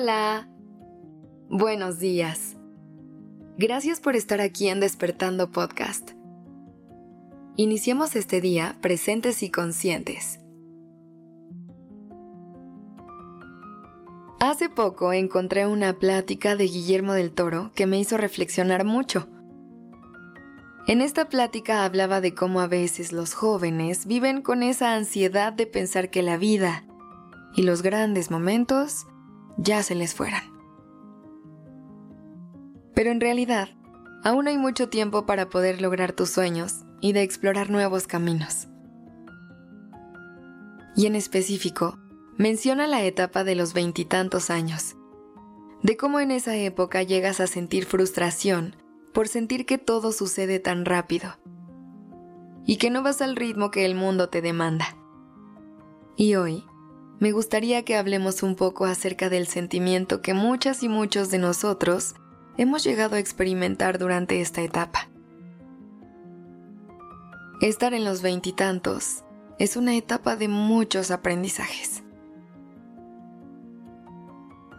Hola. Buenos días. Gracias por estar aquí en Despertando Podcast. Iniciemos este día presentes y conscientes. Hace poco encontré una plática de Guillermo del Toro que me hizo reflexionar mucho. En esta plática hablaba de cómo a veces los jóvenes viven con esa ansiedad de pensar que la vida y los grandes momentos ya se les fueran. Pero en realidad, aún hay mucho tiempo para poder lograr tus sueños y de explorar nuevos caminos. Y en específico, menciona la etapa de los veintitantos años, de cómo en esa época llegas a sentir frustración por sentir que todo sucede tan rápido y que no vas al ritmo que el mundo te demanda. Y hoy, me gustaría que hablemos un poco acerca del sentimiento que muchas y muchos de nosotros hemos llegado a experimentar durante esta etapa. Estar en los veintitantos es una etapa de muchos aprendizajes.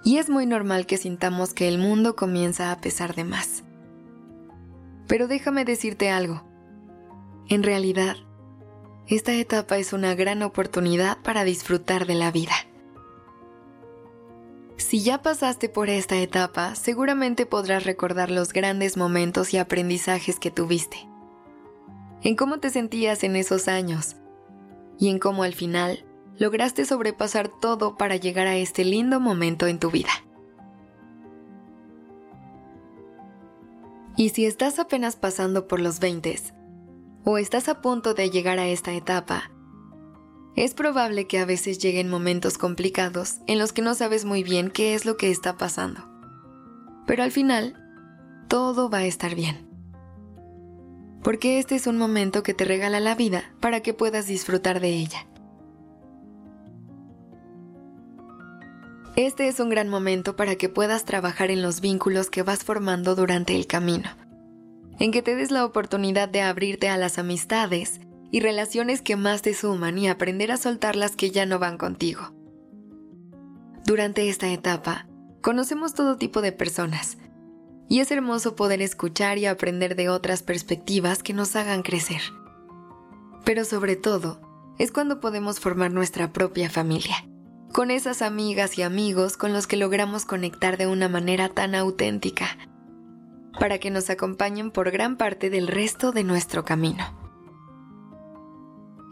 Y es muy normal que sintamos que el mundo comienza a pesar de más. Pero déjame decirte algo. En realidad, esta etapa es una gran oportunidad para disfrutar de la vida. Si ya pasaste por esta etapa, seguramente podrás recordar los grandes momentos y aprendizajes que tuviste, en cómo te sentías en esos años y en cómo al final lograste sobrepasar todo para llegar a este lindo momento en tu vida. Y si estás apenas pasando por los 20, o estás a punto de llegar a esta etapa, es probable que a veces lleguen momentos complicados en los que no sabes muy bien qué es lo que está pasando. Pero al final, todo va a estar bien. Porque este es un momento que te regala la vida para que puedas disfrutar de ella. Este es un gran momento para que puedas trabajar en los vínculos que vas formando durante el camino en que te des la oportunidad de abrirte a las amistades y relaciones que más te suman y aprender a soltar las que ya no van contigo. Durante esta etapa, conocemos todo tipo de personas, y es hermoso poder escuchar y aprender de otras perspectivas que nos hagan crecer. Pero sobre todo, es cuando podemos formar nuestra propia familia, con esas amigas y amigos con los que logramos conectar de una manera tan auténtica para que nos acompañen por gran parte del resto de nuestro camino.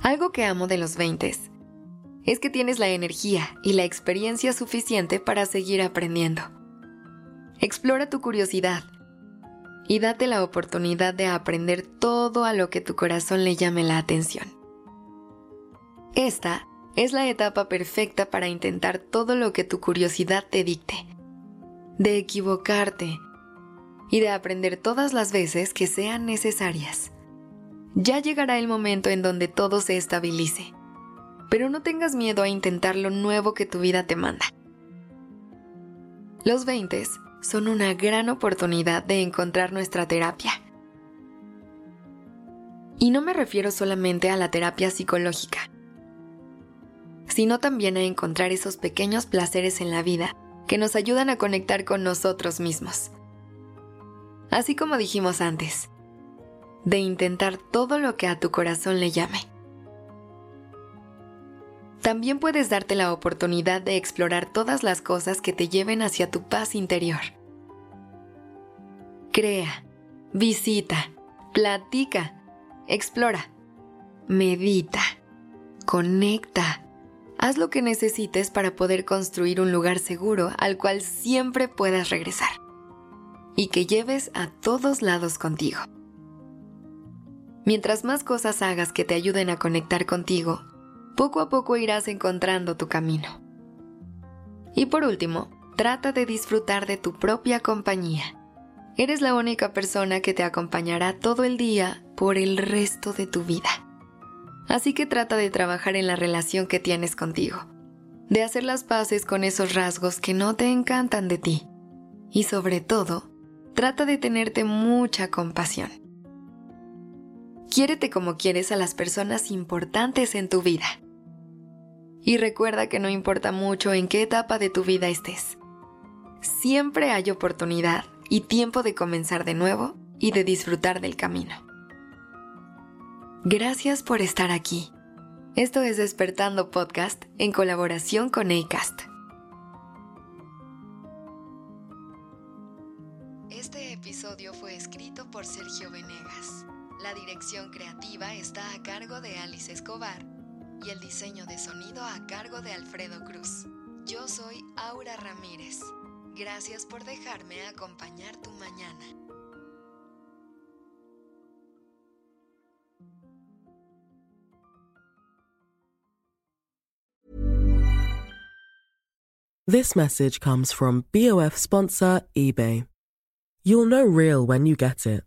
Algo que amo de los 20 es que tienes la energía y la experiencia suficiente para seguir aprendiendo. Explora tu curiosidad y date la oportunidad de aprender todo a lo que tu corazón le llame la atención. Esta es la etapa perfecta para intentar todo lo que tu curiosidad te dicte, de equivocarte, y de aprender todas las veces que sean necesarias. Ya llegará el momento en donde todo se estabilice, pero no tengas miedo a intentar lo nuevo que tu vida te manda. Los 20 son una gran oportunidad de encontrar nuestra terapia. Y no me refiero solamente a la terapia psicológica, sino también a encontrar esos pequeños placeres en la vida que nos ayudan a conectar con nosotros mismos así como dijimos antes, de intentar todo lo que a tu corazón le llame. También puedes darte la oportunidad de explorar todas las cosas que te lleven hacia tu paz interior. Crea, visita, platica, explora, medita, conecta. Haz lo que necesites para poder construir un lugar seguro al cual siempre puedas regresar y que lleves a todos lados contigo. Mientras más cosas hagas que te ayuden a conectar contigo, poco a poco irás encontrando tu camino. Y por último, trata de disfrutar de tu propia compañía. Eres la única persona que te acompañará todo el día por el resto de tu vida. Así que trata de trabajar en la relación que tienes contigo, de hacer las paces con esos rasgos que no te encantan de ti y sobre todo, trata de tenerte mucha compasión. Quiérete como quieres a las personas importantes en tu vida. Y recuerda que no importa mucho en qué etapa de tu vida estés. siempre hay oportunidad y tiempo de comenzar de nuevo y de disfrutar del camino. Gracias por estar aquí. Esto es Despertando Podcast en colaboración con ACAST. Por Sergio Venegas. La dirección creativa está a cargo de Alice Escobar y el diseño de sonido a cargo de Alfredo Cruz. Yo soy Aura Ramírez. Gracias por dejarme acompañar tu mañana. This message comes from BOF sponsor eBay. You'll know real when you get it.